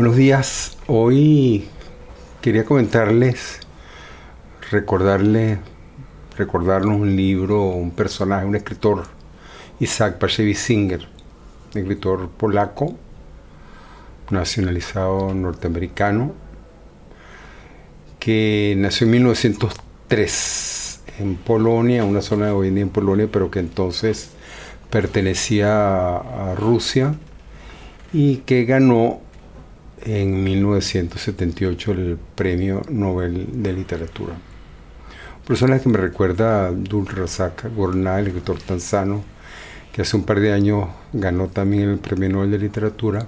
Buenos días. Hoy quería comentarles, recordarle, recordarnos un libro, un personaje, un escritor, Isaac Bashevis Singer, escritor polaco, nacionalizado norteamericano, que nació en 1903 en Polonia, una zona de hoy en día en Polonia, pero que entonces pertenecía a Rusia y que ganó en 1978 el Premio Nobel de Literatura. Persona que me recuerda a Abdul Razak Gurnah, el escritor tanzano, que hace un par de años ganó también el Premio Nobel de Literatura.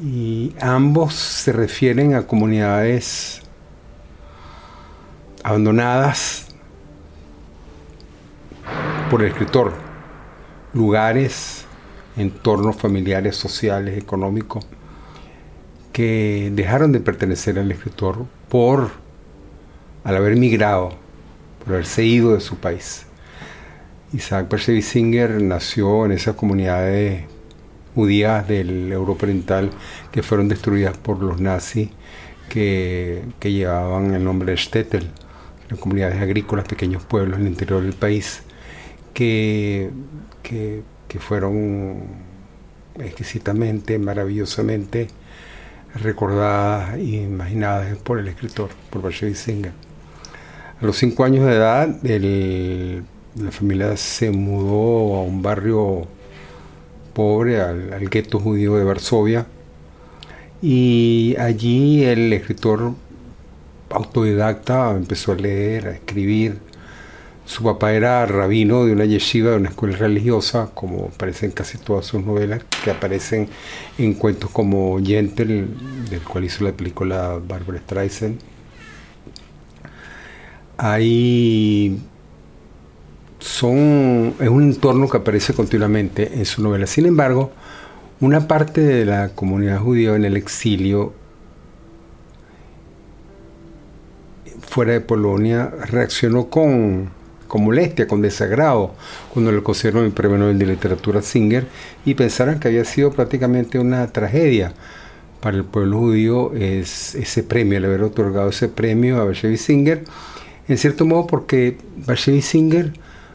Y ambos se refieren a comunidades abandonadas por el escritor, lugares, entornos familiares, sociales, económicos, que dejaron de pertenecer al escritor por, al haber migrado, por haberse ido de su país. Isaac Singer nació en esas comunidades judías del Europa Oriental que fueron destruidas por los nazis que, llevaban el nombre de Stettel, comunidades agrícolas, pequeños pueblos en el interior del país, que, que, que fueron exquisitamente, maravillosamente recordadas e imaginadas por el escritor, por Bashevis Singer. A los cinco años de edad, la familia se mudó a un barrio pobre, al, gueto judío de Varsovia, y allí el escritor autodidacta empezó a leer, a escribir, su papá era rabino de una yeshiva, de una escuela religiosa, como aparecen casi todas sus novelas, que aparecen en cuentos como Yentl, del cual hizo la película Barbara Streisand. Ahí son, es un entorno que aparece continuamente en su novela. Sin embargo, una parte de la comunidad judía en el exilio fuera de Polonia reaccionó con con molestia, con desagrado, cuando le concedieron el Premio Nobel de Literatura Singer y pensaron que había sido prácticamente una tragedia para el pueblo judío es ese premio, el haber otorgado ese premio a Bashevis Singer, en cierto modo porque Bashevis Singer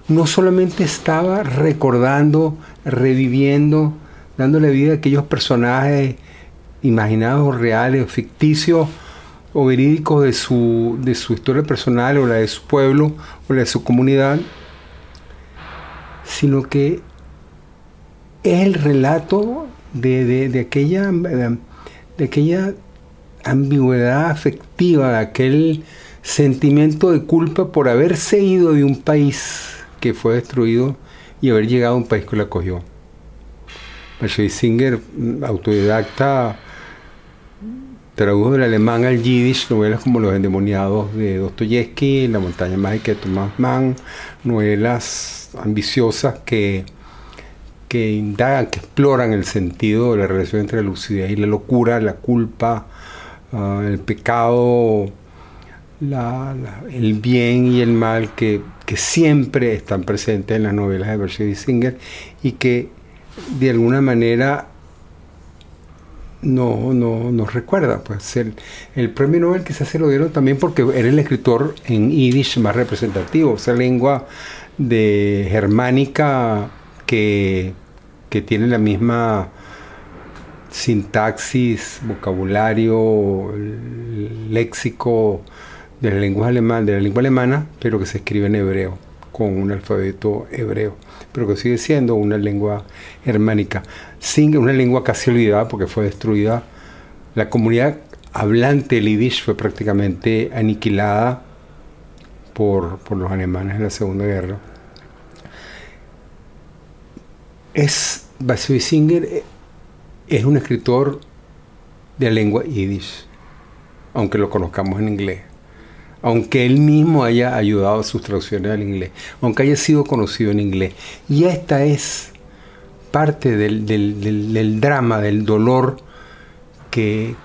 no solamente estaba recordando, reviviendo, dándole vida a aquellos personajes imaginados, reales, ficticios, o verídicos de su, de su historia personal o la de su pueblo o la de su comunidad, sino que es el relato de, aquella, de aquella ambigüedad afectiva, de aquel sentimiento de culpa por haberse ido de un país que fue destruido y haber llegado a un país que lo acogió. Singer, autodidacta, tradujo del alemán al yiddish novelas como Los endemoniados de Dostoyevsky, La montaña mágica de Thomas Mann, novelas ambiciosas que, que indagan, que exploran el sentido de la relación entre la lucidez y la locura, la culpa, ah, el pecado, el bien y el mal que, que, siempre están presentes en las novelas de Berkshire Singer y que de alguna manera no, no nos recuerda. Pues el, el, premio Nobel quizás se lo dieron también porque era el escritor en yiddish más representativo, esa lengua de germánica que, que tiene la misma sintaxis, vocabulario, léxico de la lengua alemana, de la lengua alemana, pero que se escribe en hebreo, con un alfabeto hebreo pero que sigue siendo una lengua germánica, sin una lengua casi olvidada porque fue destruida. La comunidad hablante del yiddish fue prácticamente aniquilada por, los alemanes en la Segunda Guerra. Es, Singer eh, es un escritor de lengua yiddish, aunque lo conozcamos en inglés aunque él mismo haya ayudado a sus traducciones al inglés, aunque haya sido conocido en inglés. Y esta es parte del, drama, del dolor que,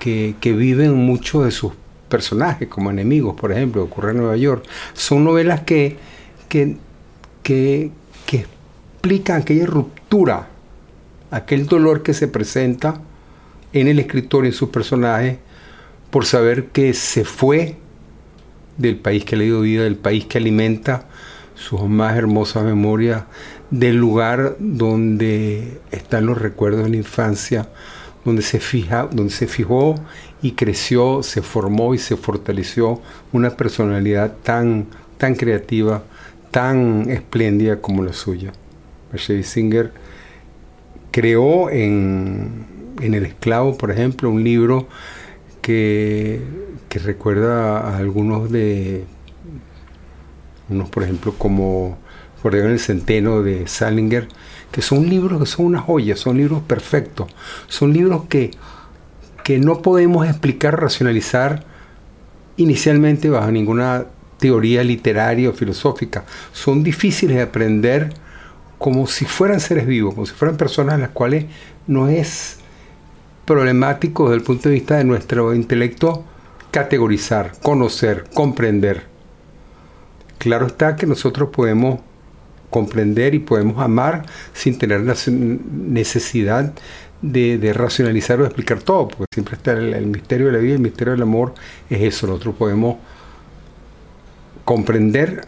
viven muchos de sus personajes como enemigos, por ejemplo, ocurre en Nueva York. Son novelas que, que, que explican aquella ruptura, aquel dolor que se presenta en el escritor y en sus personajes por saber que se fue del país que le dio vida, del país que alimenta sus más hermosas memorias, del lugar donde están los recuerdos de la infancia, donde se, fija, donde se fijó y creció, se formó y se fortaleció una personalidad tan, tan creativa, tan espléndida como la suya. Mercedes Singer creó en, en El Esclavo, por ejemplo, un libro que, recuerda a algunos de, unos por ejemplo como en el Centeno de Salinger, que son libros que son una joya, son libros perfectos, son libros que, que no podemos explicar, racionalizar inicialmente bajo ninguna teoría literaria o filosófica. Son difíciles de aprender como si fueran seres vivos, como si fueran personas a las cuales no es problemático desde el punto de vista de nuestro intelecto categorizar, conocer, comprender. Claro está que nosotros podemos comprender y podemos amar sin tener necesidad de, racionalizar o explicar todo, porque siempre está el, misterio de la vida, el misterio del amor es eso, nosotros podemos comprender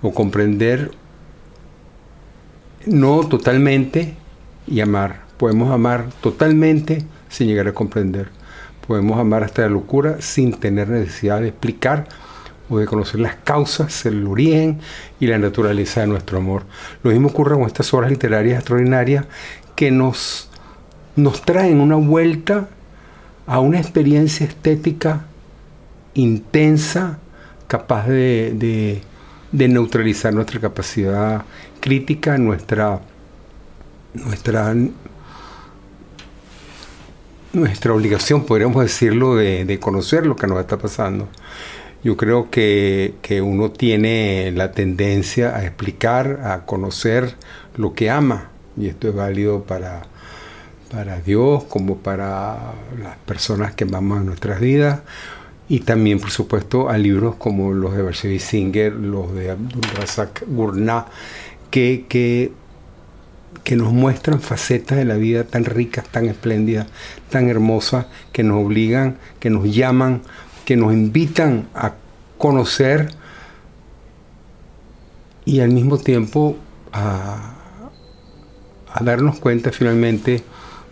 o comprender no totalmente y amar. Podemos amar totalmente sin llegar a comprender. Podemos amar hasta la locura sin tener necesidad de explicar o de conocer las causas, el origen y la naturaleza de nuestro amor. Lo mismo ocurre con estas obras literarias extraordinarias que nos, nos traen una vuelta a una experiencia estética intensa, capaz de, de, neutralizar nuestra capacidad crítica, nuestra, nuestra, nuestra obligación, podríamos decirlo, de, de conocer lo que nos está pasando. Yo creo que, uno tiene la tendencia a explicar, a conocer lo que ama, y esto es válido para, para Dios como para las personas que amamos en nuestras vidas, y también, por supuesto, a libros como los de Bersevi Singer, los de Abdul Razak Gurnah, que, que, que nos muestran facetas de la vida tan ricas, tan espléndidas, tan hermosas, que nos obligan, que nos llaman que nos invitan a conocer y al mismo tiempo a, darnos cuenta finalmente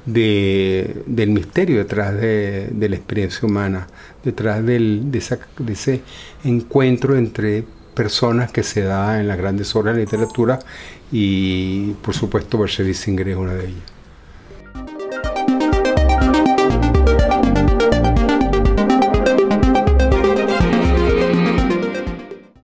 del misterio detrás de, la experiencia humana, detrás de, ese encuentro entre personas que se da en las grandes obras de literatura y por supuesto Berger Singer es una de ellas.